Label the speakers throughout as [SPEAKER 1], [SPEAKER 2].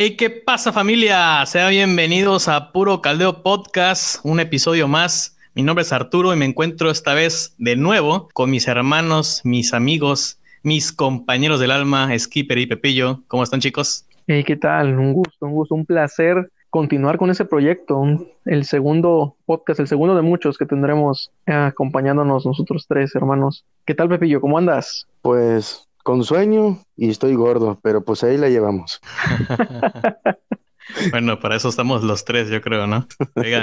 [SPEAKER 1] Hey, ¿qué pasa familia? Sean bienvenidos a Puro Caldeo Podcast, un episodio más. Mi nombre es Arturo y me encuentro esta vez de nuevo con mis hermanos, mis amigos, mis compañeros del alma, Skipper y Pepillo. ¿Cómo están chicos?
[SPEAKER 2] Hey, ¿qué tal? Un gusto, un gusto, un placer continuar con ese proyecto, el segundo podcast, el segundo de muchos que tendremos acompañándonos nosotros tres hermanos. ¿Qué tal Pepillo? ¿Cómo andas?
[SPEAKER 3] Pues con sueño y estoy gordo, pero pues ahí la llevamos.
[SPEAKER 1] Bueno, para eso estamos los tres, yo creo, ¿no?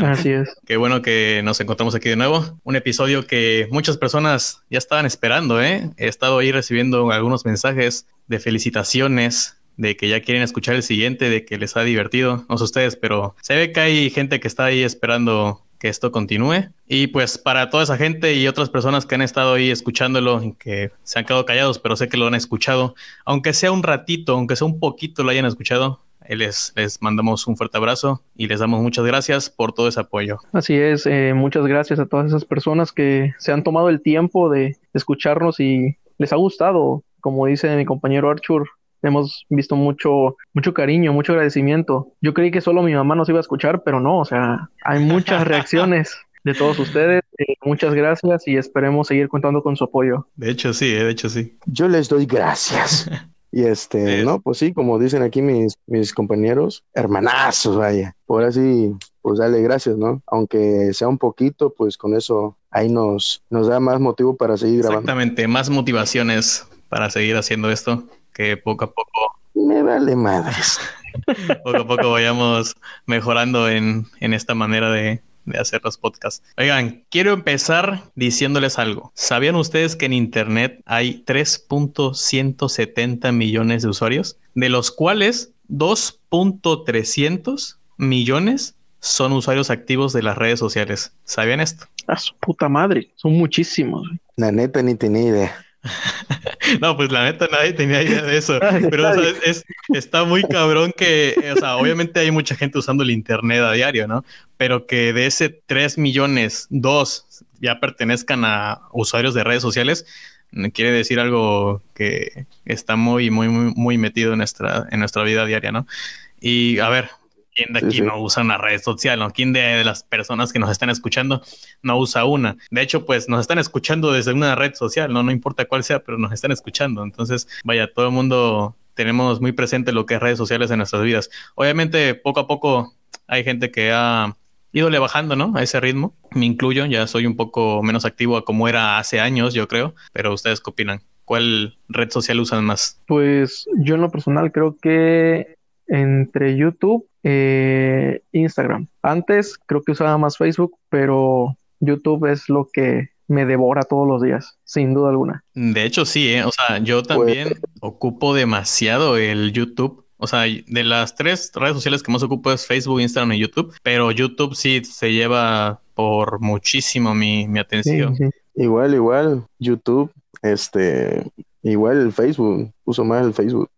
[SPEAKER 2] Así es.
[SPEAKER 1] Qué bueno que nos encontramos aquí de nuevo. Un episodio que muchas personas ya estaban esperando, ¿eh? He estado ahí recibiendo algunos mensajes de felicitaciones, de que ya quieren escuchar el siguiente, de que les ha divertido. No sé ustedes, pero se ve que hay gente que está ahí esperando que esto continúe. Y pues para toda esa gente y otras personas que han estado ahí escuchándolo que se han quedado callados, pero sé que lo han escuchado, aunque sea un ratito, aunque sea un poquito lo hayan escuchado, les, les mandamos un fuerte abrazo y les damos muchas gracias por todo ese apoyo.
[SPEAKER 2] Así es, eh, muchas gracias a todas esas personas que se han tomado el tiempo de escucharnos y les ha gustado, como dice mi compañero Archur, hemos visto mucho, mucho cariño, mucho agradecimiento. Yo creí que solo mi mamá nos iba a escuchar, pero no, o sea, hay muchas reacciones de todos ustedes. Eh, muchas gracias y esperemos seguir contando con su apoyo.
[SPEAKER 1] De hecho, sí, eh, de hecho, sí.
[SPEAKER 3] Yo les doy gracias. Y este, no, pues sí, como dicen aquí mis, mis compañeros, hermanazos, vaya. Por así, pues dale gracias, ¿no? Aunque sea un poquito, pues con eso ahí nos, nos da más motivo para seguir grabando.
[SPEAKER 1] Exactamente, más motivaciones para seguir haciendo esto que poco a poco.
[SPEAKER 3] Me vale madres.
[SPEAKER 1] poco a poco vayamos mejorando en, en esta manera de, de hacer los podcasts. Oigan, quiero empezar diciéndoles algo. ¿Sabían ustedes que en Internet hay 3.170 millones de usuarios? De los cuales 2.300 millones son usuarios activos de las redes sociales. ¿Sabían esto?
[SPEAKER 2] A su puta madre, son muchísimos.
[SPEAKER 3] La neta ni tenía idea.
[SPEAKER 1] no, pues la neta nadie tenía idea de eso. Pero es, está muy cabrón que, o sea, obviamente hay mucha gente usando el Internet a diario, ¿no? Pero que de ese 3 millones, 2 ya pertenezcan a usuarios de redes sociales, quiere decir algo que está muy, muy, muy, muy metido en nuestra, en nuestra vida diaria, ¿no? Y a ver, ¿Quién de aquí no usa una red social? ¿no? ¿Quién de, las personas que nos están escuchando no usa una? De hecho, pues nos están escuchando desde una red social, ¿no? No importa cuál sea, pero nos están escuchando. Entonces, vaya, todo el mundo tenemos muy presente lo que es redes sociales en nuestras vidas. Obviamente, poco a poco hay gente que ha ido le bajando, ¿no? A ese ritmo. Me incluyo, ya soy un poco menos activo a como era hace años, yo creo. Pero ustedes qué opinan? ¿Cuál red social usan más?
[SPEAKER 2] Pues yo en lo personal creo que entre YouTube eh, Instagram. Antes creo que usaba más Facebook, pero YouTube es lo que me devora todos los días, sin duda alguna.
[SPEAKER 1] De hecho, sí, ¿eh? o sea, yo pues, también ocupo demasiado el YouTube. O sea, de las tres redes sociales que más ocupo es Facebook, Instagram y YouTube, pero YouTube sí se lleva por muchísimo mi, mi atención.
[SPEAKER 3] Igual, igual, YouTube, este, igual el Facebook, uso más el Facebook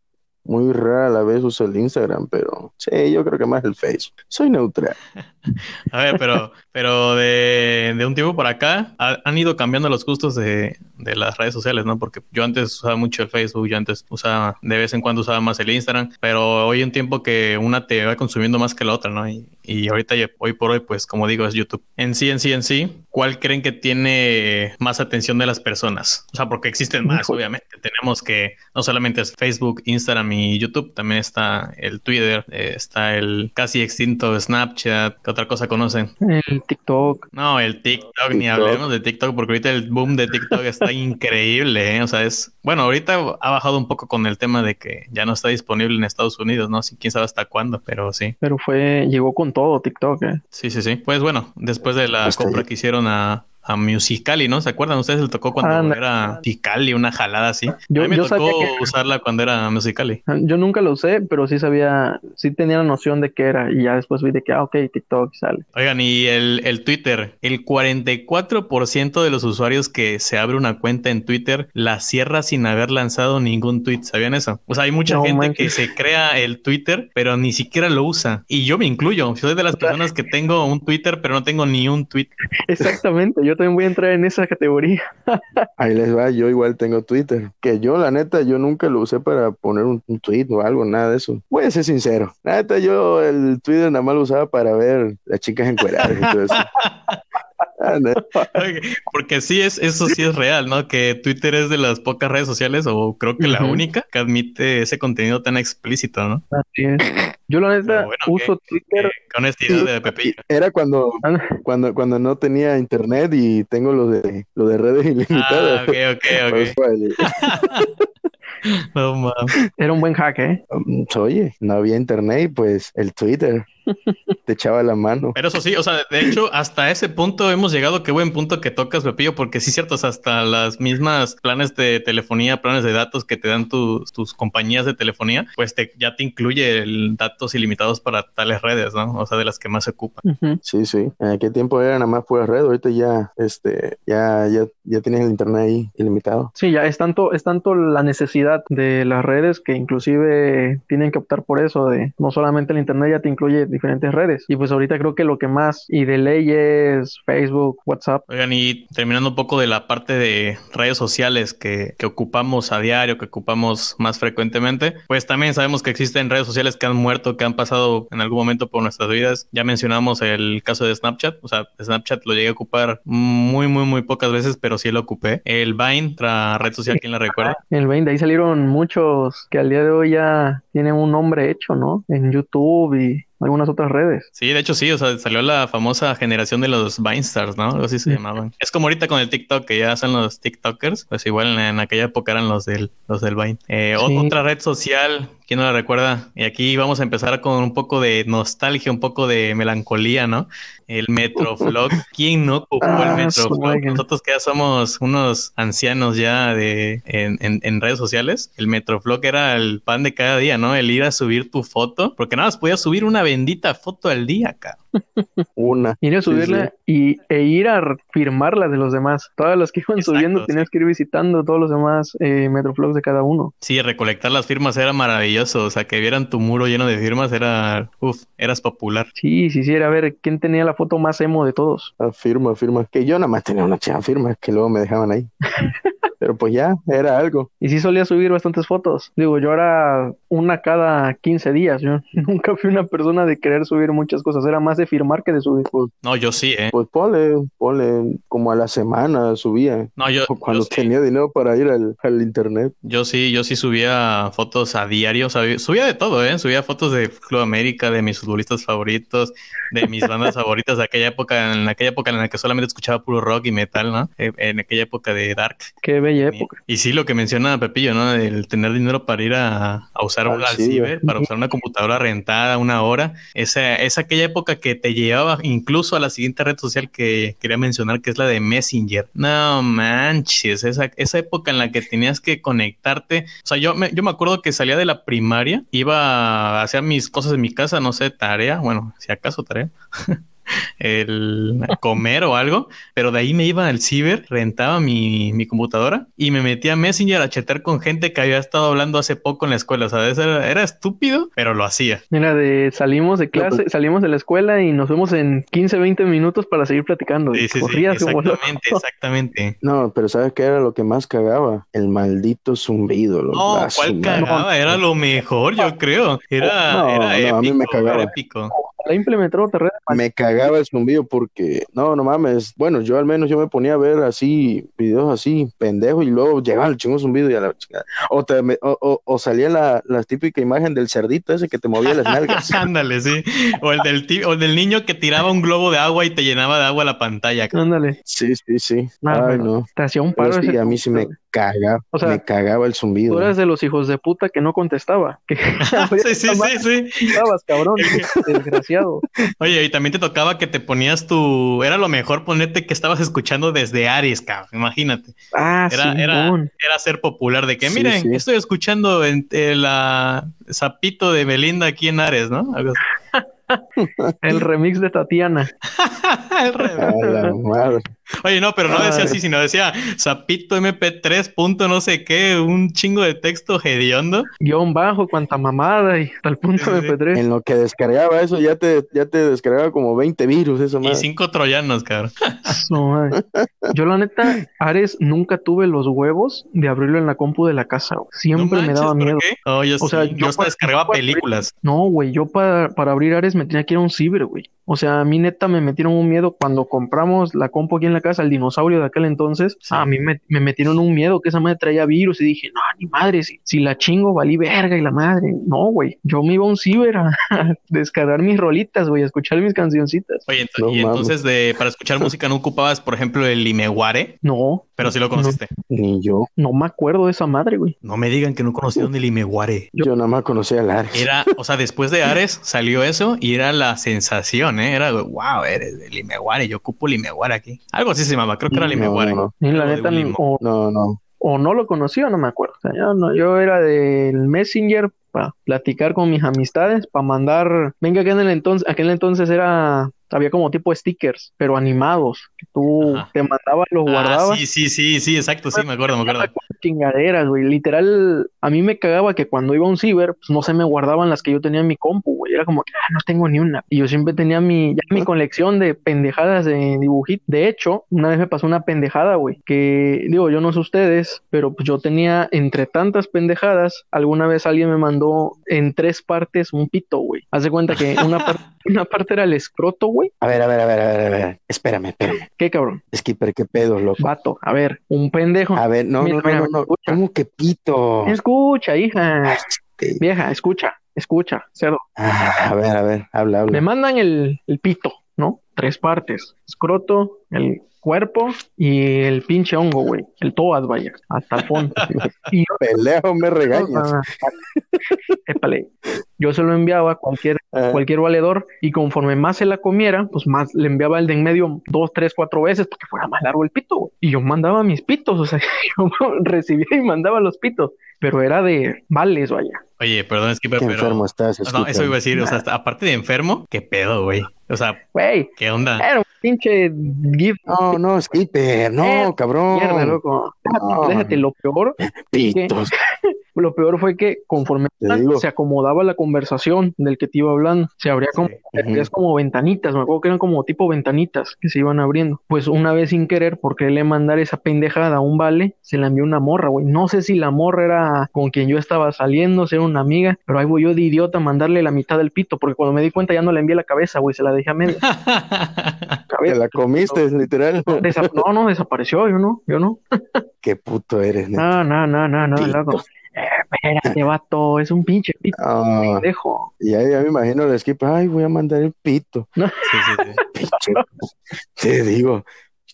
[SPEAKER 3] muy rara la vez uso el Instagram, pero sí, yo creo que más el Facebook. Soy neutral.
[SPEAKER 1] a ver, pero, pero de, de un tiempo por acá han ido cambiando los gustos de, de, las redes sociales, ¿no? Porque yo antes usaba mucho el Facebook, yo antes usaba, de vez en cuando usaba más el Instagram, pero hoy un tiempo que una te va consumiendo más que la otra, ¿no? Y, y ahorita, hoy por hoy, pues como digo, es YouTube. En sí, en sí, en sí, ¿cuál creen que tiene más atención de las personas? O sea, porque existen más, obviamente. Tenemos que no solamente es Facebook, Instagram y YouTube, también está el Twitter, eh, está el casi extinto Snapchat. ¿Qué otra cosa conocen?
[SPEAKER 2] El TikTok.
[SPEAKER 1] No, el TikTok, ni hablemos de TikTok, porque ahorita el boom de TikTok está increíble, ¿eh? O sea, es. Bueno, ahorita ha bajado un poco con el tema de que ya no está disponible en Estados Unidos, ¿no? Si quién sabe hasta cuándo, pero sí.
[SPEAKER 2] Pero fue, llegó con todo TikTok, ¿eh?
[SPEAKER 1] Sí, sí, sí. Pues bueno, después de la compra que hicieron a, a Musicali, ¿no? ¿Se acuerdan? ¿Ustedes le tocó cuando era Musicali, una jalada así? Yo, a mí me tocó usarla cuando era Musicali.
[SPEAKER 2] Yo nunca lo usé, pero sí sabía, sí tenía la noción de qué era y ya después vi de que, ah, ok, TikTok sale.
[SPEAKER 1] Oigan, y el, el Twitter, el 44% de los usuarios que se abre una cuenta en Twitter la cierra sin haber lanzado ningún tweet, ¿sabían eso? O sea, hay mucha gente que se crea el Twitter, pero ni siquiera lo usa. Y yo me incluyo, soy de las personas que tengo un Twitter, pero no tengo ni un tweet.
[SPEAKER 2] Exactamente, yo también voy a entrar en esa categoría.
[SPEAKER 3] Ahí les va, yo igual tengo Twitter. Que yo, la neta, yo nunca lo usé para poner un, tweet o algo, nada de eso. Voy a ser sincero. La neta, yo el Twitter nada más lo usaba para ver las chicas encueradas y todo eso.
[SPEAKER 1] Ah, porque sí es, eso sí es real, ¿no? Que Twitter es de las pocas redes sociales, o creo que la única, que admite ese contenido tan explícito, ¿no?
[SPEAKER 2] Así es. Yo la neta uso Twitter.
[SPEAKER 1] con honestidad de Pepillo.
[SPEAKER 3] Era cuando, cuando, cuando no tenía internet y tengo lo de lo de redes ilimitadas.
[SPEAKER 1] Ah, ok, ok, ok.
[SPEAKER 2] No mames. Era un buen hack, ¿eh?
[SPEAKER 3] Oye, no había internet, pues el Twitter te echaba la mano.
[SPEAKER 1] Pero eso sí, o sea, de hecho, hasta ese punto hemos llegado. Qué buen punto que tocas, Pepillo, porque sí, cierto, hasta las mismas planes de telefonía, planes de datos que te dan tus, tus compañías de telefonía, pues te, ya te incluye el datos ilimitados para tales redes, ¿no? O sea, de las que más se ocupan.
[SPEAKER 3] Sí, sí. En aquel tiempo era nada más pura red, ahorita ya, este, ya, ya, ya tienes el internet ahí ilimitado.
[SPEAKER 2] Sí, ya es tanto, es tanto la necesidad de las redes que inclusive tienen que optar por eso de no solamente el internet ya te incluye diferentes redes. Y pues ahorita creo que lo que más y de ley es Facebook, WhatsApp.
[SPEAKER 1] Oigan, y terminando un poco de la parte de redes sociales que, que ocupamos a diario, que ocupamos más frecuentemente, pues también sabemos que existen redes sociales que han muerto, que han pasado en algún momento por nuestras vidas. Ya mencionamos el caso de Snapchat, o sea, Snapchat lo llegué a ocupar muy, muy, muy pocas veces, pero sí lo ocupé. El Vine, otra red social, ¿quién la recuerda?
[SPEAKER 2] El Vine, de ahí salieron muchos que al día de hoy ya tienen un nombre hecho, ¿no? En YouTube y algunas otras redes.
[SPEAKER 1] Sí, de hecho sí, o sea, salió la famosa generación de los Vinestars, ¿no? Algo así se llamaban. Es como ahorita con el TikTok, que ya son los TikTokers, pues igual en, aquella época eran los del, los del Vine. Eh, Otra red social, ¿quién no la recuerda? Y aquí vamos a empezar con un poco de nostalgia, un poco de melancolía, ¿no? El Metroflog. ¿Quién no ocupó el ah, Metroflog? Nosotros que ya somos unos ancianos ya de en, en, en, redes sociales, el Metroflog era el pan de cada día, ¿no? El ir a subir tu foto, porque nada más podías subir una bendita foto al día, acá.
[SPEAKER 3] Una.
[SPEAKER 2] Ir a subirla Y, e ir a firmarla de los demás. Todas las que iban subiendo tenías que ir visitando todos los demás eh, Metroflogs de cada uno.
[SPEAKER 1] Sí, recolectar las firmas era maravilloso. O sea, que vieran tu muro lleno de firmas era, Uf, eras popular.
[SPEAKER 2] Sí, sí, sí, era ver quién tenía la foto más emo de todos.
[SPEAKER 3] Ah, firma, firma. Que yo nada más tenía una chica firma que luego me dejaban ahí. Pero pues ya, era algo.
[SPEAKER 2] Y sí solía subir bastantes fotos. Digo, yo era una cada 15 días. Yo nunca fui una persona de querer subir muchas cosas. Era más de firmar que de subir.
[SPEAKER 3] Pues,
[SPEAKER 1] no, yo sí, ¿eh?
[SPEAKER 3] Pues ponle, ponle, como a la semana subía.
[SPEAKER 1] No, yo.
[SPEAKER 3] Cuando tenía dinero para ir al, al, internet.
[SPEAKER 1] Yo sí, yo sí subía fotos a diario. subía de todo, ¿eh? Subía fotos de Club América, de mis futbolistas favoritos, de mis bandas favoritas de aquella época, en aquella época en la que solamente escuchaba puro rock y metal, ¿no? Eh, en aquella época de Dark.
[SPEAKER 2] Qué bella época.
[SPEAKER 1] Y, sí, lo que menciona Pepillo, ¿no? El tener dinero para ir a, usar un ciber, para usar una computadora rentada una hora. Esa es aquella época que te llevaba incluso a la siguiente red social que quería mencionar, que es la de Messenger. No manches, esa, esa época en la que tenías que conectarte. O sea, yo me, yo me acuerdo que salía de la primaria, iba a hacer mis cosas en mi casa, no sé, tarea, bueno, si acaso tarea. el comer o algo, pero de ahí me iba al ciber, rentaba mi, mi, computadora y me metía a Messenger a chatear con gente que había estado hablando hace poco en la escuela, ¿sabes? Era, era estúpido, pero lo hacía.
[SPEAKER 2] Mira, de salimos de clase, pues salimos de la escuela y nos vemos en 15, 20 minutos para seguir platicando.
[SPEAKER 1] Sí, sí, sí, exactamente, exactamente.
[SPEAKER 3] No, pero ¿sabes qué era lo que más cagaba? El maldito zumbido.
[SPEAKER 1] no, ¿cuál cagaba? Era lo mejor, yo creo. Era, era épico, a mí me cagaba. épico
[SPEAKER 2] la implementó
[SPEAKER 3] Me cagaba el zumbido porque, no, no mames. Bueno, yo al menos yo me ponía a ver así, videos así, pendejos, y luego llegaba el chingo zumbido y a la O, te, o, o, salía la, la, típica imagen del cerdito ese que te movía las nalgas.
[SPEAKER 1] Ándale, sí. O el, del o del niño que tiraba un globo de agua y te llenaba de agua la pantalla.
[SPEAKER 2] Ándale.
[SPEAKER 3] Sí, sí, sí. Ay, no.
[SPEAKER 2] Te hacía un paro.
[SPEAKER 3] a mí sí me cagaba, o sea, me cagaba el zumbido.
[SPEAKER 2] Tú eras de los hijos de puta que no contestaba. Que
[SPEAKER 1] sí, sí, sí, sí.
[SPEAKER 2] Estabas, cabrón, desgraciado.
[SPEAKER 1] Oye, y también te tocaba que te ponías tu... Era lo mejor ponerte que estabas escuchando desde Aries, cabrón, imagínate.
[SPEAKER 2] Ah,
[SPEAKER 1] era,
[SPEAKER 2] sí,
[SPEAKER 1] era, era, ser popular, de que, miren, estoy escuchando en, la Zapito de Belinda aquí en Ares, ¿no?
[SPEAKER 2] El remix de Tatiana.
[SPEAKER 1] el remix. Oye, no, pero no decía así, sino decía Zapito MP3 punto no sé qué, un chingo de texto hediondo.
[SPEAKER 2] Guión bajo, cuanta mamada y tal punto MP3.
[SPEAKER 3] En lo que descargaba eso, ya te, ya te descargaba como 20 virus, eso
[SPEAKER 1] Y cinco troyanos, cabrón.
[SPEAKER 2] Yo, la neta, Ares, nunca tuve los huevos de abrirlo en la compu de la casa. Siempre me daba miedo.
[SPEAKER 1] Oh, yo o sea, yo, hasta descargaba películas.
[SPEAKER 2] no, güey, yo para, para abrir Ares me tenía que ir a un ciber, güey. O sea, a mí neta me metieron un miedo cuando compramos la compu aquí en la casa, el dinosaurio de aquel entonces. A mí me, metieron un miedo que esa madre traía virus y dije, no, ni madre, si, si la chingo valí verga y la madre. No, güey, yo me iba a un ciber a, descargar mis rolitas, güey, a escuchar mis cancioncitas.
[SPEAKER 1] Oye, y entonces de, para escuchar música no ocupabas, por ejemplo, el Limeguare.
[SPEAKER 2] No.
[SPEAKER 1] Pero sí lo conociste.
[SPEAKER 3] ni yo.
[SPEAKER 2] No me acuerdo de esa madre, güey.
[SPEAKER 1] No me digan que no conocieron el Limeguare.
[SPEAKER 3] Yo, nada más conocía al Ares.
[SPEAKER 1] Era, o sea, después de Ares salió eso y era la sensación ¿eh? Era, wow, eres de Limeguare, yo ocupo Limeguare aquí. Algo así se llamaba, creo que era Limeguare.
[SPEAKER 3] No,
[SPEAKER 2] la neta, o, no, no. O no lo conocía, no me acuerdo. yo, no, yo era del Messenger para platicar con mis amistades, para mandar, venga, que en el entonces, aquel entonces era había como tipo stickers, pero animados, que tú te mandabas, los ah, guardabas.
[SPEAKER 1] Sí, sí, sí, sí, exacto, sí, me acuerdo, me acuerdo.
[SPEAKER 2] Chingaderas, güey, literal, a mí me cagaba que cuando iba a un ciber, pues no se me guardaban las que yo tenía en mi compu, güey, era como que, ah, no tengo ni una. Y yo siempre tenía mi, ya mi colección de pendejadas de dibujitos. De hecho, una vez me pasó una pendejada, güey, que, digo, yo no sé ustedes, pero pues yo tenía entre tantas pendejadas, alguna vez alguien me mandó en tres partes un pito, güey. Hace cuenta que una, parte una parte era el escroto, güey.
[SPEAKER 3] A ver, a ver, a ver, a ver, a ver. Espérame, espérame.
[SPEAKER 2] ¿Qué cabrón?
[SPEAKER 3] Skipper, qué pedo, loco.
[SPEAKER 2] Vato, a ver, un pendejo.
[SPEAKER 3] A ver, no, no, no, no, ¿Cómo que pito?
[SPEAKER 2] Escucha, hija. Este. Vieja, escucha, escucha, cerdo.
[SPEAKER 3] Ah, a ver, a ver, habla, habla.
[SPEAKER 2] Me mandan el, el pito, ¿no? Tres partes. Escroto, el cuerpo y el pinche hongo, güey. El toad, vaya, hasta el fondo.
[SPEAKER 3] y Peleo, me regañas.
[SPEAKER 2] Épale. Yo se lo enviaba a cualquier, cualquier valedor y conforme más se la comiera, pues más le enviaba el de en medio dos, tres, cuatro veces porque fuera más largo el pito. Güey. Y yo mandaba mis pitos, o sea, yo recibía y mandaba los pitos, pero era de vales, vaya.
[SPEAKER 1] Oye, perdón, Skipper, pero.
[SPEAKER 3] enfermo estás.
[SPEAKER 1] No, eso iba a decir, o sea, aparte de enfermo, ¿qué pedo, güey? O sea,
[SPEAKER 2] güey.
[SPEAKER 1] ¿Qué onda?
[SPEAKER 2] Era un pinche gift.
[SPEAKER 3] No, no, Skipper, no, cabrón.
[SPEAKER 2] Mierda, loco. Déjate, lo peor.
[SPEAKER 3] Pitos.
[SPEAKER 2] Lo peor fue que conforme se acomodaba la conversación del que te iba hablando, se abría como, como ventanitas, me acuerdo que eran como tipo ventanitas que se iban abriendo. Pues una vez sin querer, porque le mandar esa pendejada a un vale, se la envió una morra, güey. No sé si la morra era con quien yo estaba saliendo, si era una amiga, pero ahí voy yo de idiota a mandarle la mitad del pito, porque cuando me di cuenta ya no le envié la cabeza, güey, se la dejé a medio.
[SPEAKER 3] Te la comiste, literal.
[SPEAKER 2] no, no, desapareció, yo no, yo no.
[SPEAKER 3] Qué puto eres,
[SPEAKER 2] No, no, no, no, no, espérate, vato, es un pinche pito. Ah, dejo.
[SPEAKER 3] Y ahí ya me imagino el skip, ay, voy a mandar el pito. Sí, sí, sí. Te digo,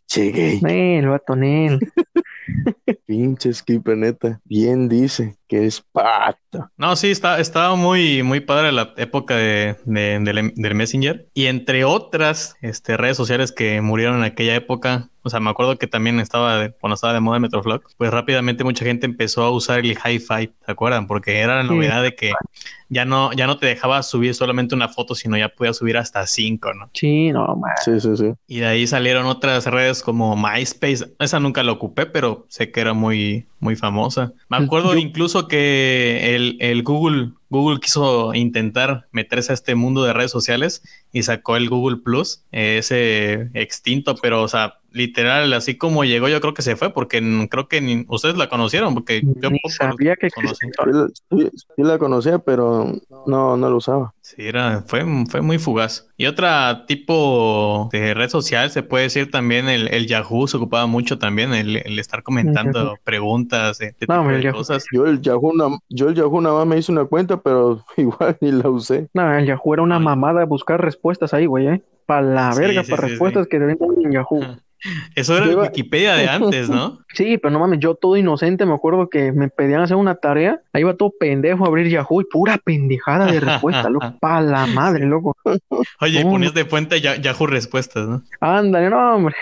[SPEAKER 3] chegué.
[SPEAKER 2] Nel, vato, Nel.
[SPEAKER 3] Pinche skipper, neta. Bien dice que es pata.
[SPEAKER 1] No, sí, está, estaba muy, muy padre la época de, del Messenger. Y entre otras este, redes sociales que murieron en aquella época, o sea, me acuerdo que también estaba, cuando estaba de moda el Metroflog, pues rápidamente mucha gente empezó a usar el Hi-Fi, ¿te acuerdan? Porque era la novedad de que ya no, ya no te dejaba subir solamente una foto, sino ya podías subir hasta cinco, ¿no?
[SPEAKER 2] Sí, no, man.
[SPEAKER 3] Sí, sí, sí.
[SPEAKER 1] Y de ahí salieron otras redes como MySpace. Esa nunca la ocupé, pero sé que era muy, muy famosa. Me acuerdo incluso que el, el Google Google quiso intentar meterse a este mundo de redes sociales y sacó el Google Plus, ese extinto, pero, o sea, literal, así como llegó, yo creo que se fue, porque creo que ni, ustedes la conocieron, porque yo
[SPEAKER 2] sabía que
[SPEAKER 3] conocí. Sí, la conocía, pero no, no la usaba.
[SPEAKER 1] Sí, era, fue, fue muy fugaz. Y otra tipo de red social, se puede decir también el, Yahoo, se ocupaba mucho también el, estar comentando preguntas, de, cosas.
[SPEAKER 3] Yo el, Yahoo, yo el Yahoo nada más me hice una cuenta, pero igual ni la usé.
[SPEAKER 2] No, el Yahoo era una mamada buscar respuestas ahí, güey, ¿eh? Para la verga, para respuestas que te en Yahoo.
[SPEAKER 1] Eso era Wikipedia de antes, ¿no?
[SPEAKER 2] Sí, pero no mames, yo todo inocente, me acuerdo que me pedían hacer una tarea, ahí iba todo pendejo a abrir Yahoo y pura pendejada de respuesta, loco, pa' la madre, loco.
[SPEAKER 1] Oye, y ponías de fuente Yahoo respuestas, ¿no?
[SPEAKER 2] Ándale, no, hombre.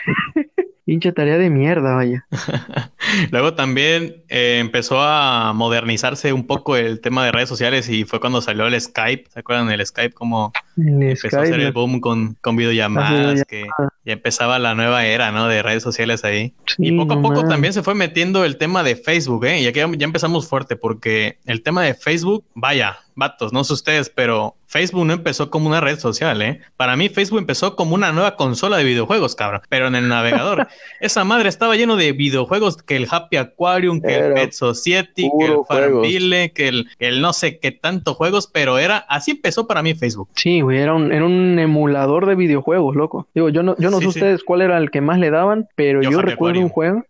[SPEAKER 2] Pinche tarea de mierda, vaya.
[SPEAKER 1] Luego también eh, empezó a modernizarse un poco el tema de redes sociales y fue cuando salió el Skype. ¿Se acuerdan del Skype? Como Empezó a hacer el boom con, con videollamadas, que ya empezaba la nueva era, ¿no? De redes sociales ahí. y poco a poco también se fue metiendo el tema de Facebook, ¿eh? Y aquí ya empezamos fuerte porque el tema de Facebook, vaya, vatos, no sé ustedes, pero Facebook no empezó como una red social, ¿eh? Para mí Facebook empezó como una nueva consola de videojuegos, cabrón, pero en el navegador. Esa madre estaba lleno de videojuegos, que el Happy Aquarium, que el Pet Society, que el Farmville, que el, el, no sé qué tanto juegos, pero era, así empezó para mí Facebook.
[SPEAKER 2] Sí, güey, era un, era un emulador de videojuegos, loco. Digo, yo no, yo no sé ustedes cuál era el que más le daban, pero yo, recuerdo un juego,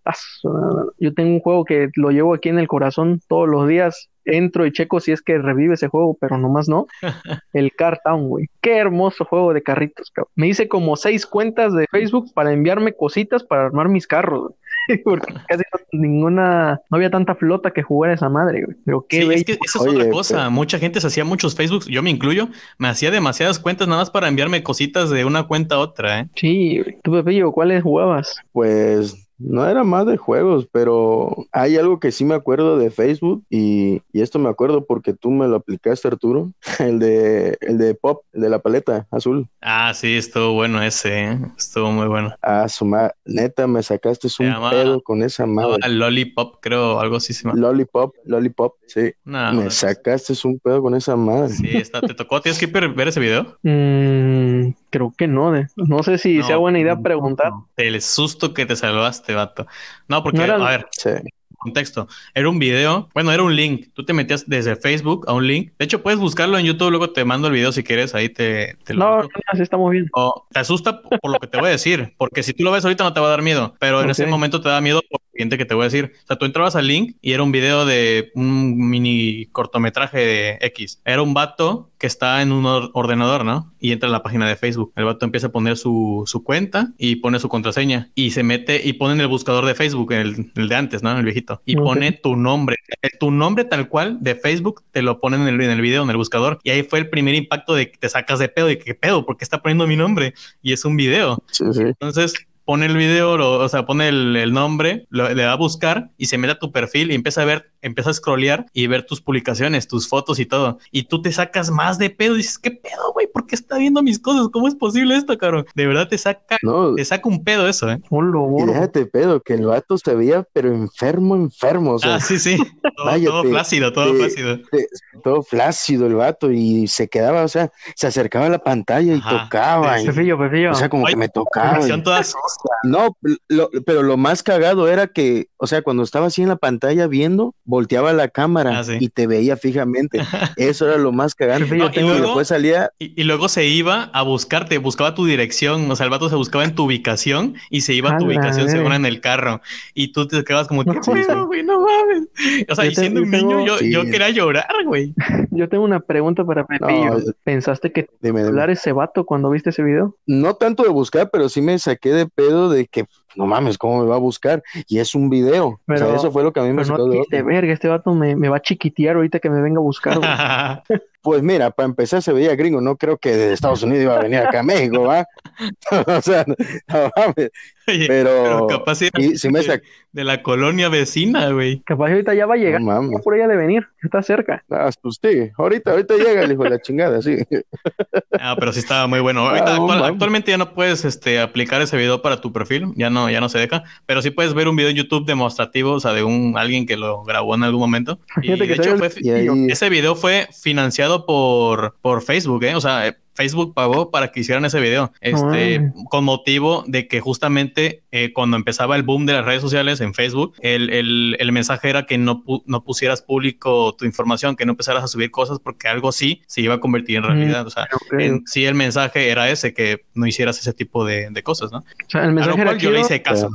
[SPEAKER 2] yo tengo un juego que lo llevo aquí en el corazón todos los días, entro y checo si es que revive ese juego, pero nomás no. El Car Town, güey. Qué hermoso juego de carritos, cabrón. Me hice como seis cuentas de Facebook para enviarme cositas para armar mis carros, Porque casi ninguna, no había tanta flota que jugara esa madre, güey. Pero qué
[SPEAKER 1] sí, es que esa es otra cosa. Mucha gente se hacía muchos Facebooks, yo me incluyo, me hacía demasiadas cuentas nada más para enviarme cositas de una cuenta a otra, ¿eh?
[SPEAKER 2] Sí, güey. ¿Tú, Pepillo, cuáles jugabas?
[SPEAKER 3] Pues no era más de juegos, pero hay algo que sí me acuerdo de Facebook y, esto me acuerdo porque tú me lo aplicaste, Arturo, el de, el de Pop, el de la paleta azul.
[SPEAKER 1] Ah, sí, estuvo bueno ese, ¿eh? estuvo muy bueno.
[SPEAKER 3] Ah, su neta, me sacaste un pedo con esa madre.
[SPEAKER 1] Lollipop, creo, algo así se llama.
[SPEAKER 3] Lollipop, Lollipop, sí. me sacaste un pedo con esa madre.
[SPEAKER 1] Sí, está, ¿te tocó a ti, Skipper, ver ese video?
[SPEAKER 2] Mm, creo que no, no sé si sea buena idea preguntar.
[SPEAKER 1] El susto que te salvaste vato. No, porque, a ver, contexto. Era un video, bueno, era un link. Tú te metías desde Facebook a un link. De hecho, puedes buscarlo en YouTube, luego te mando el video si quieres, ahí te,
[SPEAKER 2] te lo No, no, así está muy bien.
[SPEAKER 1] O te asusta por lo que te voy a decir, porque si tú lo ves ahorita no te va a dar miedo, pero en ese momento te da miedo por lo siguiente que te voy a decir. O sea, tú entrabas al link y era un video de un mini cortometraje de X. Era un vato que está en un ordenador, ¿no? Y entra a la página de Facebook. El vato empieza a poner su, su cuenta y pone su contraseña y se mete y pone en el buscador de Facebook, el, el de antes, ¿no? El viejito. Y pone tu nombre. Tu nombre tal cual de Facebook te lo ponen en el, en el video, en el buscador. Y ahí fue el primer impacto de que te sacas de pedo y que pedo, porque está poniendo mi nombre y es un video. Sí, sí. Entonces pone el video, o sea, pone el, nombre, le da a buscar y se mete a tu perfil y empieza a ver, empieza a scrollear y ver tus publicaciones, tus fotos y todo. Y tú te sacas más de pedo y dices, ¿qué pedo, güey? ¿Por qué está viendo mis cosas? ¿Cómo es posible esto, cabrón? De verdad te saca, te saca un pedo eso, ¿eh?
[SPEAKER 3] Y déjate pedo, que el vato se veía, pero enfermo, enfermo. O sea,
[SPEAKER 1] ah, sí, sí. Todo, flácido, todo flácido.
[SPEAKER 3] todo flácido el vato y se quedaba, o sea, se acercaba a la pantalla y tocaba. Y, O sea, como que me tocaba. no, pero lo más cagado era que, o sea, cuando estaba así en la pantalla viendo, volteaba la cámara ah, y te veía fijamente. Eso era lo más cagado. y, luego, después salía.
[SPEAKER 1] Y, luego se iba a buscarte, buscaba tu dirección. O sea, el vato se buscaba en tu ubicación y se iba a tu ubicación según en el carro. Y tú te quedabas como, no, güey, no mames. O sea, y siendo un niño, yo, yo, quería llorar, güey.
[SPEAKER 2] Yo tengo una pregunta para Pepillo. ¿Pensaste que hablar ese vato cuando viste ese video?
[SPEAKER 3] No tanto de buscar, pero sí me saqué de pedo de que no mames, ¿cómo me va a buscar? Y es un video. o sea, eso fue lo que a mí me
[SPEAKER 2] sacó
[SPEAKER 3] no
[SPEAKER 2] de verga, este vato me, me, va a chiquitear ahorita que me venga a buscar.
[SPEAKER 3] pues mira, para empezar se veía gringo, no creo que de Estados Unidos iba a venir acá a México, ¿va? o sea, no, mames. pero,
[SPEAKER 1] capaz de, la colonia vecina, güey.
[SPEAKER 2] Capaz ahorita ya va a llegar, no, por allá de venir, está cerca.
[SPEAKER 3] Ah, pues sí, ahorita, ahorita llega el hijo de la chingada, sí.
[SPEAKER 1] ah, pero sí estaba muy bueno. Ahorita, ah, actualmente ya no puedes este, aplicar ese video para tu perfil, ya no, ya no se deja, pero sí puedes ver un video en YouTube demostrativo, o sea, de un alguien que lo grabó en algún momento. Y de hecho, fue, ese video fue financiado por, por Facebook, ¿eh? O sea, Facebook pagó para que hicieran ese video, este, con motivo de que justamente eh, cuando empezaba el boom de las redes sociales en Facebook, el, el, el mensaje era que no, no, pusieras público tu información, que no empezaras a subir cosas porque algo sí se iba a convertir en realidad. O sea, sí el mensaje era ese, que no hicieras ese tipo de, de cosas, ¿no? O
[SPEAKER 2] sea, el mensaje era
[SPEAKER 1] yo le hice caso.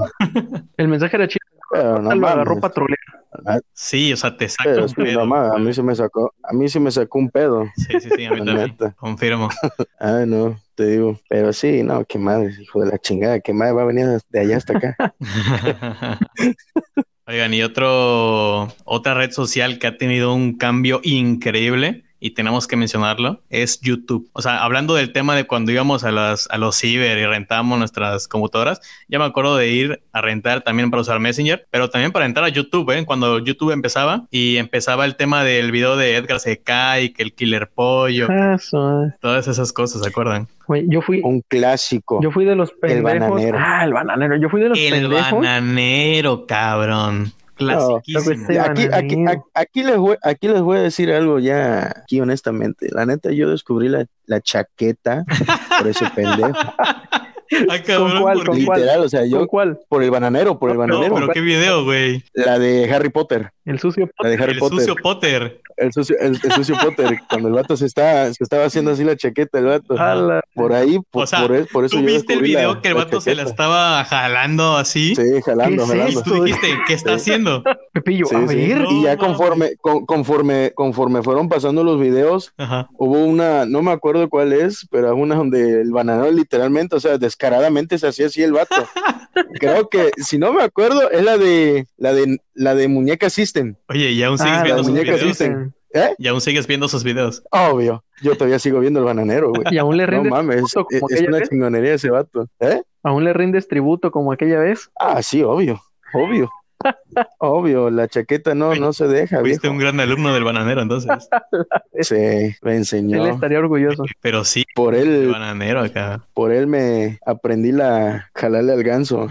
[SPEAKER 2] el mensaje era chido. Pero no, lo agarró patrullero.
[SPEAKER 1] Sí, o sea, te saca un pedo.
[SPEAKER 3] a mí se me sacó, a mí sí me sacó un pedo.
[SPEAKER 1] Sí, sí, sí, a mí también. Confirmo.
[SPEAKER 3] Ay, no, te digo. Pero sí, no, qué madre, hijo de la chingada, qué madre va a venir de allá hasta acá.
[SPEAKER 1] Oigan, y otro, otra red social que ha tenido un cambio increíble y tenemos que mencionarlo, es YouTube. O sea, hablando del tema de cuando íbamos a, las, a los ciber y rentábamos nuestras computadoras, ya me acuerdo de ir a rentar también para usar Messenger, pero también para entrar a YouTube, ¿eh? Cuando YouTube empezaba y empezaba el tema del video de Edgar C.K. y que el Killer Pollo.
[SPEAKER 2] Eso.
[SPEAKER 1] Todas esas cosas, ¿se acuerdan?
[SPEAKER 2] yo fui
[SPEAKER 3] un clásico.
[SPEAKER 2] Yo fui de los pendejos. El bananero. Ah, el bananero. Yo fui de los
[SPEAKER 1] el
[SPEAKER 2] pendejos.
[SPEAKER 1] El bananero, cabrón. Clasiquísimo.
[SPEAKER 3] aquí, aquí, aquí, les voy, aquí les voy a decir algo ya, aquí honestamente. La neta, yo descubrí la, la chaqueta por ese pendejo.
[SPEAKER 1] Ay, cabrón,
[SPEAKER 2] ¿Con cuál? ¿Con
[SPEAKER 3] Literal, o sea, yo
[SPEAKER 2] cuál?
[SPEAKER 3] por el bananero, por el bananero.
[SPEAKER 1] No, pero qué video, güey.
[SPEAKER 3] La de Harry Potter.
[SPEAKER 2] El sucio
[SPEAKER 3] Potter. La de Harry
[SPEAKER 1] el
[SPEAKER 3] Potter.
[SPEAKER 1] sucio Potter.
[SPEAKER 3] El sucio, el, el sucio Potter, cuando el vato se está, se estaba haciendo así la chaqueta, el vato.
[SPEAKER 2] Ala.
[SPEAKER 3] Por ahí, por,
[SPEAKER 1] o sea,
[SPEAKER 3] por, eso, por eso
[SPEAKER 1] ¿tú
[SPEAKER 3] yo
[SPEAKER 1] viste el video
[SPEAKER 3] la,
[SPEAKER 1] que el vato se la estaba jalando así?
[SPEAKER 3] Sí, jalando,
[SPEAKER 2] ¿Qué es
[SPEAKER 3] jalando.
[SPEAKER 1] Y tú dijiste, ¿qué está haciendo?
[SPEAKER 2] Pepillo,
[SPEAKER 3] Sí,
[SPEAKER 2] a
[SPEAKER 3] sí.
[SPEAKER 2] ver.
[SPEAKER 3] Y ya conforme, con- conforme, conforme fueron pasando los videos,
[SPEAKER 1] Ajá.
[SPEAKER 3] hubo una, no me acuerdo cuál es, pero una donde el bananero literalmente, o sea, descaradamente se hacía así el vato. Creo que, si no me acuerdo, es la de, la de, la de Muñeca System.
[SPEAKER 1] Oye, ¿y aún sigues
[SPEAKER 2] Ah,
[SPEAKER 1] viendo
[SPEAKER 2] la
[SPEAKER 1] sus
[SPEAKER 3] muñeca
[SPEAKER 1] videos?
[SPEAKER 3] System. ¿Eh?
[SPEAKER 1] ¿Y aún sigues viendo sus videos?
[SPEAKER 3] Obvio. Yo todavía sigo viendo el bananero, güey.
[SPEAKER 2] Y aún le
[SPEAKER 3] No
[SPEAKER 2] rindes
[SPEAKER 3] mames,
[SPEAKER 2] tributo
[SPEAKER 3] es, una
[SPEAKER 2] vez.
[SPEAKER 3] chingonería ese vato. ¿Eh?
[SPEAKER 2] Aún le rindes tributo como aquella vez.
[SPEAKER 3] Ah, sí, obvio, obvio. Obvio, la chaqueta no, no se deja,
[SPEAKER 1] Fuiste
[SPEAKER 3] viejo.
[SPEAKER 1] un gran alumno del bananero, entonces.
[SPEAKER 3] Sí, me
[SPEAKER 2] Él
[SPEAKER 3] enseñó.
[SPEAKER 2] estaría orgulloso.
[SPEAKER 1] Pero sí,
[SPEAKER 3] Por
[SPEAKER 1] el
[SPEAKER 3] él,
[SPEAKER 1] bananero acá.
[SPEAKER 3] por él me aprendí la jalarle al ganso.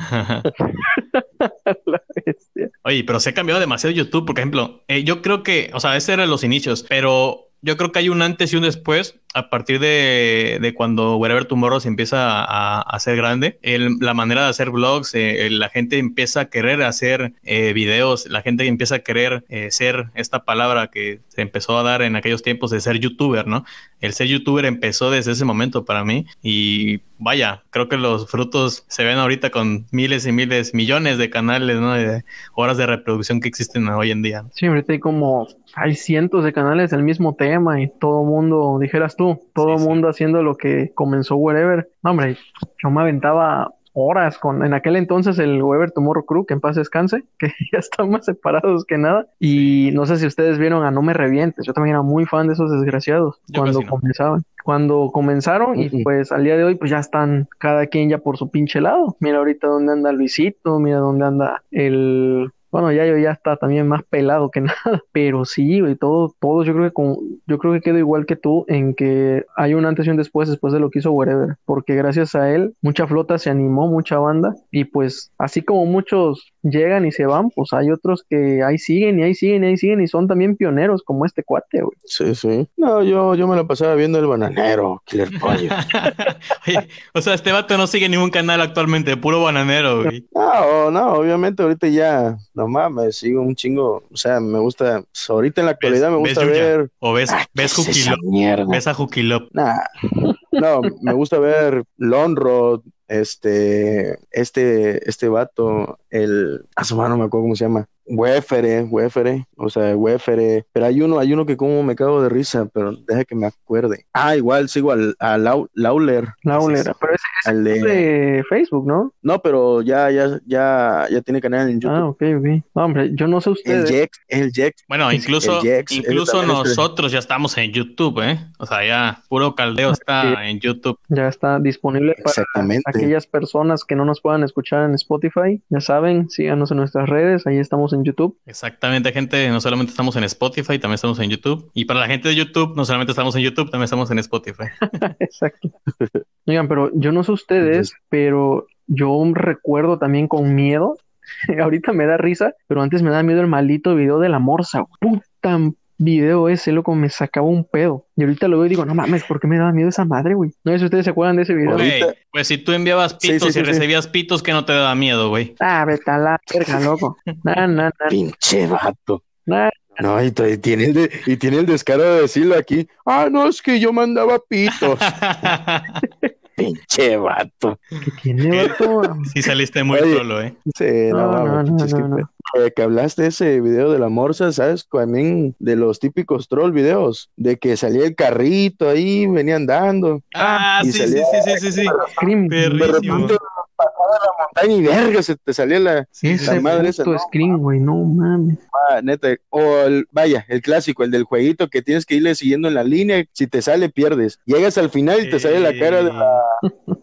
[SPEAKER 2] La bestia.
[SPEAKER 1] Oye, pero se ha cambiado demasiado YouTube, por ejemplo, eh, yo creo que, o sea, ese eran los inicios, pero yo creo que hay un antes y un después a partir de, de cuando Wherever Tomorrow se empieza a, a hacer grande. La manera de hacer vlogs, eh, la gente empieza a querer hacer eh, videos, la gente empieza a querer eh, ser esta palabra que se empezó a dar en aquellos tiempos de ser youtuber, ¿no? El ser youtuber empezó desde ese momento para mí y vaya, creo que los frutos se ven ahorita con miles y miles, millones de canales, ¿no? De horas de reproducción que existen hoy en día.
[SPEAKER 2] Sí, ahorita hay como, hay cientos de canales del mismo tema y todo mundo, dijeras tú, todo
[SPEAKER 1] Sí, sí.
[SPEAKER 2] mundo haciendo lo que comenzó Wherever. No, hombre, yo me aventaba horas con, en aquel entonces el Wherever Tomorrow Crew, que en paz descanse, que ya están más separados que nada. Y no sé si ustedes vieron a No Me Revientes, yo también era muy fan de esos desgraciados
[SPEAKER 1] Yo
[SPEAKER 2] cuando
[SPEAKER 1] no.
[SPEAKER 2] comenzaban. Cuando comenzaron y pues al día de hoy pues ya están cada quien ya por su pinche lado. Mira ahorita dónde anda Luisito, mira dónde anda el... Bueno, ya yo ya está también más pelado que nada, pero sí, güey, todo, todos yo creo que con, yo creo que quedo igual que tú en que hay un antes y un después después de lo que hizo Wherever, porque gracias a él mucha flota se animó, mucha banda, y pues así como muchos llegan y se van, pues hay otros que ahí siguen y ahí siguen y ahí siguen y son también pioneros como este cuate, güey.
[SPEAKER 3] Sí, sí. No, yo, yo me la pasaba viendo el bananero, Killer Pollo.
[SPEAKER 1] Oye, o sea, este vato no sigue ningún canal actualmente, puro bananero, güey.
[SPEAKER 3] No, no, obviamente ahorita ya, no mames, sigo un chingo, o sea, me gusta, ahorita en la actualidad me
[SPEAKER 1] ¿Ves
[SPEAKER 3] gusta ver,
[SPEAKER 1] O ves,
[SPEAKER 3] Ah,
[SPEAKER 1] ves
[SPEAKER 3] ¿qué es esa
[SPEAKER 1] Jukilop,
[SPEAKER 3] mierda?
[SPEAKER 1] ves a Jukilop.
[SPEAKER 3] Nah, no, me gusta ver Lonrod, este, este, este vato, el, a su mano no me acuerdo cómo se llama, Wefere, Wefere, o sea, Wefere, pero hay uno, hay uno que como me cago de risa, pero deja que me acuerde. Ah, igual sigo al, a Lau- Lauler,
[SPEAKER 2] Lauler,
[SPEAKER 1] sí.
[SPEAKER 2] pero ese
[SPEAKER 3] al
[SPEAKER 2] es
[SPEAKER 3] de,
[SPEAKER 2] de Facebook, ¿no?
[SPEAKER 3] no, pero ya, ya, ya, ya tiene canal en YouTube.
[SPEAKER 2] Ah, ok, ok. No, hombre, yo no sé
[SPEAKER 3] El
[SPEAKER 2] ustedes.
[SPEAKER 3] Jex, el Jex,
[SPEAKER 1] Bueno,
[SPEAKER 3] El
[SPEAKER 1] incluso,
[SPEAKER 3] Jex, ese
[SPEAKER 1] incluso
[SPEAKER 3] es-
[SPEAKER 1] nosotros ya estamos en YouTube, ¿eh? O sea, ya puro caldeo está en YouTube.
[SPEAKER 2] Ya está disponible para aquellas personas que no nos puedan escuchar en Spotify. Ya saben, síganos en nuestras redes, ahí estamos en YouTube.
[SPEAKER 1] Exactamente, gente. No solamente estamos en Spotify, también estamos en YouTube. Y para la gente de YouTube, no solamente estamos en YouTube, también estamos en Spotify.
[SPEAKER 2] Exacto. Oigan, pero yo no sé ustedes, pero yo recuerdo también con miedo. Ahorita me da risa, pero antes me da miedo el maldito video de la morsa. Puta video ese, loco, me sacaba un pedo. Y ahorita lo veo y digo, no mames, ¿por qué me daba miedo esa madre, güey? No sé si ustedes se acuerdan de ese video.
[SPEAKER 1] Güey, pues si tú enviabas
[SPEAKER 3] Sí,
[SPEAKER 1] pitos
[SPEAKER 3] sí,
[SPEAKER 1] y
[SPEAKER 3] sí,
[SPEAKER 1] recibías pitos, que no te daba miedo, güey.
[SPEAKER 2] Ah, vete a la verga, loco. Nah, nah, nah,
[SPEAKER 3] pinche vato.
[SPEAKER 2] nah.
[SPEAKER 3] No, y, y tiene el de- y tiene el descaro de decirlo aquí. Ah, no, es que yo mandaba pitos. pinche vato.
[SPEAKER 2] ¿Qué tiene, vato?
[SPEAKER 1] sí saliste muy
[SPEAKER 3] Oye.
[SPEAKER 1] solo, ¿eh?
[SPEAKER 3] Sí, no,
[SPEAKER 2] No, no, no,
[SPEAKER 3] pinches
[SPEAKER 2] no,
[SPEAKER 3] que-
[SPEAKER 2] no.
[SPEAKER 3] Eh, que hablaste de ese video de la morsa, ¿sabes? También de los típicos troll videos, de que salía el carrito ahí, venía andando.
[SPEAKER 1] Ah,
[SPEAKER 3] y
[SPEAKER 1] sí, sí,
[SPEAKER 3] salía-
[SPEAKER 1] sí, sí, sí, sí.
[SPEAKER 2] Scream.
[SPEAKER 3] De la montaña y verga, se te salía la,
[SPEAKER 2] Ese
[SPEAKER 3] madre esa.
[SPEAKER 2] screen, güey, no mames.
[SPEAKER 3] Ah, neta. O el, vaya, el clásico, el del jueguito que tienes que irle siguiendo en la línea. Si te sale, pierdes. Llegas al final y te sale la cara de la,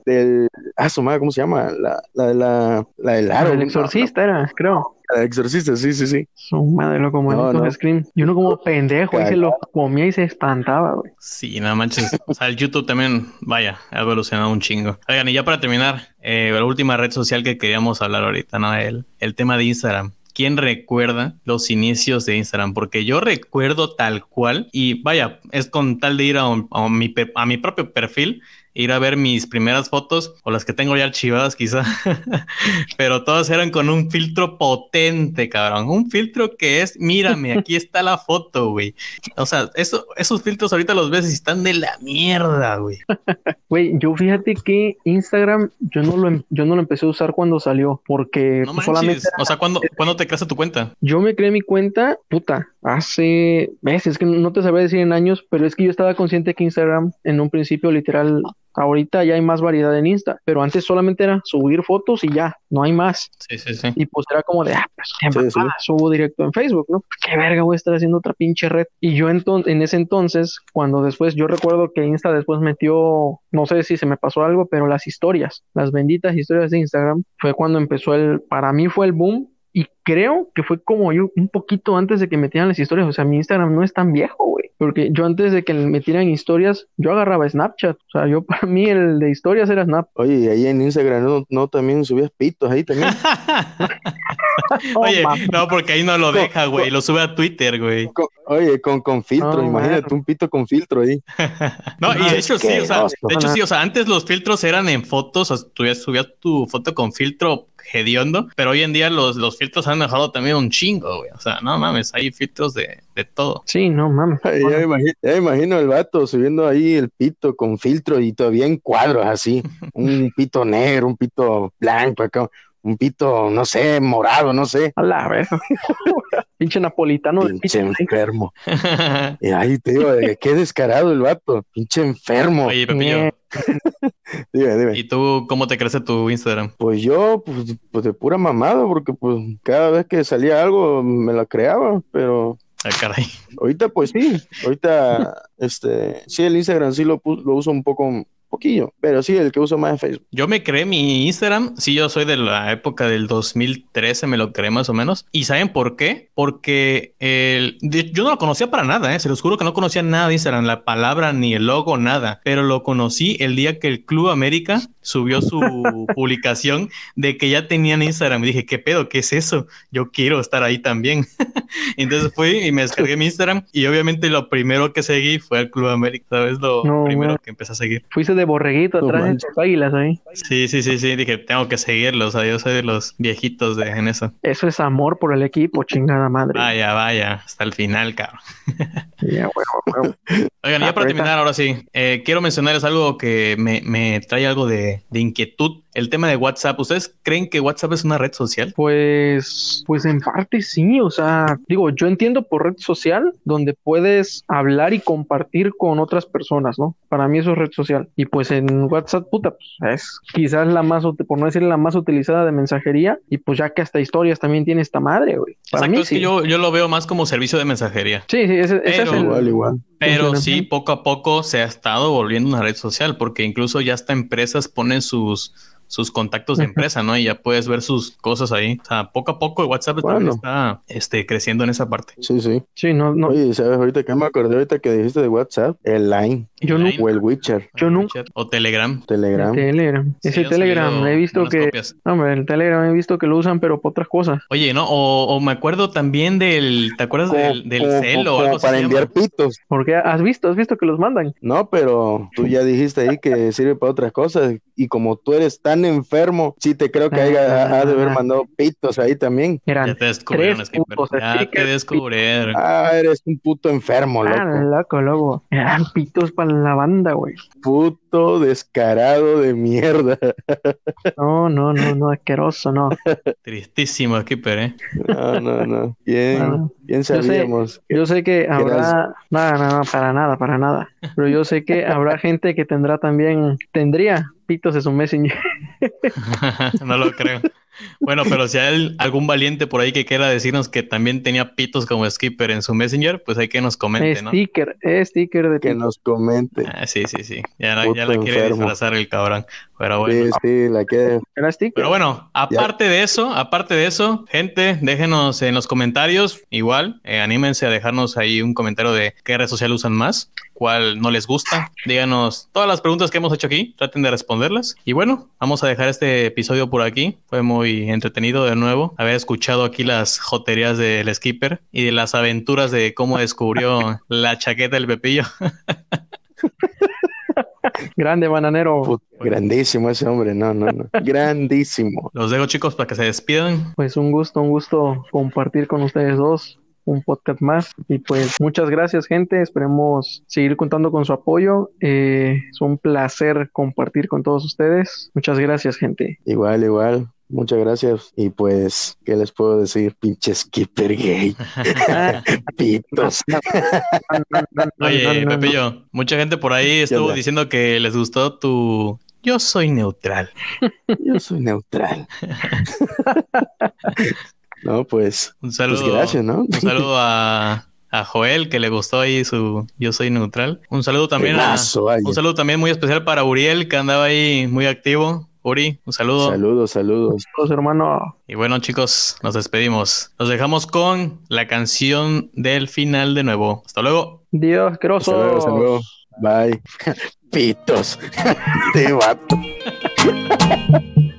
[SPEAKER 3] del. Ah, su madre, ¿cómo se llama? La, la, de la, la del aro.
[SPEAKER 2] el
[SPEAKER 3] ¿no?
[SPEAKER 2] exorcista era, creo.
[SPEAKER 3] La exorcista, sí, sí, sí.
[SPEAKER 2] Su madre, loco,
[SPEAKER 3] No,
[SPEAKER 2] manito
[SPEAKER 3] no.
[SPEAKER 2] Scream. Y uno como pendejo, ahí se lo comía y se espantaba, güey.
[SPEAKER 1] Sí, no manches. O sea, el YouTube también, vaya, ha evolucionado un chingo. Oigan, y ya para terminar, eh, la última red social que queríamos hablar ahorita, ¿no? El, el tema de Instagram. ¿Quién recuerda los inicios de Instagram? Porque yo recuerdo tal cual, y vaya, es con tal de ir a, un- a mi, a mi propio perfil, ir a ver mis primeras fotos, o las que tengo ya archivadas quizá, pero todas eran con un filtro potente, cabrón. Un filtro que es, mírame, aquí está la foto, güey. O sea, eso, esos filtros ahorita los ves y están de la mierda, güey.
[SPEAKER 2] Güey, yo fíjate que Instagram yo no lo, em- yo no lo empecé a usar cuando salió, porque
[SPEAKER 1] No
[SPEAKER 2] pues, solamente
[SPEAKER 1] O sea, ¿cuándo, ¿cuándo te creaste tu cuenta?
[SPEAKER 2] yo me creé mi cuenta, puta, hace meses, que no te sabría decir en años, pero es que yo estaba consciente que Instagram en un principio literal, ahorita ya hay más variedad en Insta, pero antes solamente era subir fotos y ya, no hay más.
[SPEAKER 1] Sí, sí, sí.
[SPEAKER 2] Y pues era como de, ah, pues qué
[SPEAKER 3] Sí, sí.
[SPEAKER 2] mamada, subo directo en Facebook, ¿no? Qué verga voy a estar haciendo otra pinche red. Y yo entonces, en ese entonces, cuando después, yo recuerdo que Insta después metió, no sé si se me pasó algo, pero las historias, las benditas historias de Instagram, fue cuando empezó el, para mí fue el boom. Y creo que fue como yo un poquito antes de que metieran las historias. O sea, mi Instagram no es tan viejo, güey. Porque yo antes de que metieran historias, yo agarraba Snapchat. O sea, yo para mí el de historias era Snap.
[SPEAKER 3] Oye, y ahí en Instagram no, no también subías pitos ahí también.
[SPEAKER 1] Oye,
[SPEAKER 2] Oh, mames.
[SPEAKER 1] no, porque ahí no lo deja, güey. Lo sube a Twitter, güey.
[SPEAKER 3] Oye, con, con filtro,
[SPEAKER 2] No,
[SPEAKER 3] imagínate un pito con filtro ahí.
[SPEAKER 1] No, y de hecho sí, o sea, de hecho sí, o sea, antes los filtros eran en fotos, o sea, tú ya subías tu foto con filtro hediondo, pero hoy en día los, los filtros han dejado también un chingo, güey. O sea, no mames, hay filtros de, de todo.
[SPEAKER 2] Sí, no mames.
[SPEAKER 3] Ay, ya, me imagino, ya imagino el vato subiendo ahí el pito con filtro y todavía en cuadros así. Un pito negro, un pito blanco acá, un pito, no sé, morado, no sé.
[SPEAKER 2] A la verga. Pinche napolitano de
[SPEAKER 3] Pinche enfermo. Y ahí te digo, qué descarado el vato. Pinche enfermo.
[SPEAKER 1] Oye, Pepillo,
[SPEAKER 3] Dime, dime.
[SPEAKER 1] ¿y tú cómo te crece tu Instagram?
[SPEAKER 3] Pues yo, pues, pues de pura mamada, porque pues cada vez que salía algo me la creaba, pero
[SPEAKER 1] Ah, caray.
[SPEAKER 3] ahorita pues sí, ahorita este, sí el Instagram sí lo, lo uso un poco, poquillo, pero sí el que uso más es Facebook.
[SPEAKER 1] Yo me creé mi Instagram, sí, yo soy de la época del 2013, me lo creé más o menos. ¿Y saben por qué? Porque el, de- yo no lo conocía para nada, ¿eh? se los juro que no conocía nada de Instagram, la palabra ni el logo, nada. Pero lo conocí el día que el Club América subió su publicación de que ya tenían Instagram. Y dije, ¿qué pedo? ¿Qué es eso? Yo quiero estar ahí también. Entonces fui y me descargué mi Instagram y obviamente lo primero que seguí fue el Club América, ¿sabes? Lo
[SPEAKER 2] No,
[SPEAKER 1] primero que empecé a seguir.
[SPEAKER 2] Fuiste de borreguito
[SPEAKER 3] No
[SPEAKER 2] atrás de tus águilas ahí.
[SPEAKER 1] Sí, sí, sí, sí, dije, tengo que seguirlo, o sea, yo soy de los viejitos de en eso.
[SPEAKER 2] Eso es amor por el equipo, chingada madre.
[SPEAKER 1] Vaya, vaya, hasta el final, cabrón.
[SPEAKER 2] Ya, huevo, huevo.
[SPEAKER 1] Oigan,
[SPEAKER 2] Ah,
[SPEAKER 1] ya para
[SPEAKER 2] pero ahorita-
[SPEAKER 1] terminar, ahora sí, eh, quiero mencionarles algo que me, me trae algo de, de inquietud, el tema de WhatsApp. ¿Ustedes creen que WhatsApp es una red social?
[SPEAKER 2] Pues, pues en parte sí, o sea, digo, yo entiendo por red social donde puedes hablar y compartir con otras personas, ¿no? Para mí eso es red social. Y pues en WhatsApp, puta, pues es quizás la más, por no decir la más utilizada de mensajería, y pues ya que hasta historias también tiene esta madre, güey. Para
[SPEAKER 1] Exacto,
[SPEAKER 2] mí
[SPEAKER 1] es
[SPEAKER 2] sí.
[SPEAKER 1] que yo, yo lo veo más como servicio de mensajería.
[SPEAKER 2] Sí, sí, ese, ese es el...
[SPEAKER 3] Igual, igual.
[SPEAKER 1] Pero sí, poco a poco se ha estado volviendo una red social, porque incluso ya hasta empresas ponen sus, sus contactos de empresa, ¿no? Y ya puedes ver sus cosas ahí. O sea, poco a poco WhatsApp
[SPEAKER 3] Bueno.
[SPEAKER 1] también está este, creciendo en esa parte.
[SPEAKER 3] Sí, sí.
[SPEAKER 2] Sí, no, no,
[SPEAKER 3] Oye, ¿sabes ahorita que me acordé ahorita que dijiste de WhatsApp? El Line
[SPEAKER 2] yo
[SPEAKER 1] Line.
[SPEAKER 2] no...
[SPEAKER 3] o el Witcher,
[SPEAKER 2] Yo nunca-
[SPEAKER 1] O Telegram.
[SPEAKER 3] Telegram.
[SPEAKER 2] Telegram.
[SPEAKER 1] Sí,
[SPEAKER 2] Ese Telegram, he visto que...
[SPEAKER 1] copias.
[SPEAKER 2] No, hombre, el Telegram he visto que lo usan, pero para otras cosas.
[SPEAKER 1] Oye, ¿no? O, o me acuerdo también del, ¿te acuerdas
[SPEAKER 3] Como-
[SPEAKER 1] del, del
[SPEAKER 3] como-
[SPEAKER 1] celo o
[SPEAKER 3] como
[SPEAKER 1] algo así
[SPEAKER 3] para enviar
[SPEAKER 1] llama?
[SPEAKER 3] pitos.
[SPEAKER 2] Porque has visto, has visto que los mandan.
[SPEAKER 3] No, pero tú ya dijiste ahí que sirve para otras cosas y como tú eres tan enfermo, sí te creo que haya, ha de haber mandado pitos ahí también.
[SPEAKER 1] Ya
[SPEAKER 2] Eran
[SPEAKER 1] te descubrieron,
[SPEAKER 2] putos
[SPEAKER 1] Ya te descubrieron.
[SPEAKER 3] Ah, eres un puto enfermo,
[SPEAKER 2] Ah,
[SPEAKER 3] loco.
[SPEAKER 2] loco, loco. Eran pitos para la banda, güey.
[SPEAKER 3] Puto descarado de mierda.
[SPEAKER 2] No, no, no, no, asqueroso, no.
[SPEAKER 1] Tristísimo, Skipper, ¿eh?
[SPEAKER 3] No, no, no. Bien,
[SPEAKER 2] Bueno.
[SPEAKER 3] ¿Quién sabíamos?
[SPEAKER 2] Yo sé, que habrá, nada, nada, para nada, para nada. Pero yo sé que habrá gente que tendrá también, tendría pitos en su Messenger.
[SPEAKER 1] no lo creo. Bueno, pero si hay algún valiente por ahí que quiera decirnos que también tenía pitos como skipper en su Messenger, pues hay que nos comente,
[SPEAKER 2] ¿no? Sticker, es sticker de
[SPEAKER 3] Que nos comente.
[SPEAKER 1] Ah, sí, sí, sí. Ya, la, ya la quiere disfrazar el cabrón. Pero bueno.
[SPEAKER 3] Sí, sí, la quiere.
[SPEAKER 1] Pero bueno, aparte de eso, aparte de eso, gente, déjenos en los comentarios, igual, eh, anímense a dejarnos ahí un comentario de qué red social usan más, cuál no les gusta. Díganos todas las preguntas que hemos hecho aquí, traten de responderlas. Y bueno, vamos a dejar este episodio por aquí. Fue muy entretenido de nuevo haber escuchado aquí las joterías del skipper y de las aventuras de cómo descubrió la chaqueta del Pepillo.
[SPEAKER 2] Grande bananero.
[SPEAKER 3] grandísimo ese hombre, no, no, no. Grandísimo.
[SPEAKER 1] Los dejo chicos para que se despidan.
[SPEAKER 2] Pues un gusto, un gusto compartir con ustedes dos un podcast más y pues muchas gracias gente esperemos seguir contando con su apoyo eh, es un placer compartir con todos ustedes muchas gracias gente
[SPEAKER 3] igual igual Muchas gracias. Y pues, ¿qué les puedo decir? Pinche skipper gay. Pitos.
[SPEAKER 1] Oye, Pepillo, mucha gente por ahí estuvo diciendo que les gustó tu yo soy neutral.
[SPEAKER 3] Yo soy neutral. no, pues.
[SPEAKER 1] Un saludo. Pues gracias, ¿no? Un saludo a, a Joel, que le gustó ahí su Yo soy neutral. Un saludo también a, un saludo también muy especial para Uriel, que andaba ahí muy activo. Uri, un saludo.
[SPEAKER 3] Saludos, saludos.
[SPEAKER 2] Saludos, hermano.
[SPEAKER 1] Y bueno, chicos, nos despedimos. Nos dejamos con la canción del final de nuevo. Hasta luego.
[SPEAKER 2] Dios, grosso.
[SPEAKER 3] Hasta luego, hasta luego. Bye. Pitos. Te vato.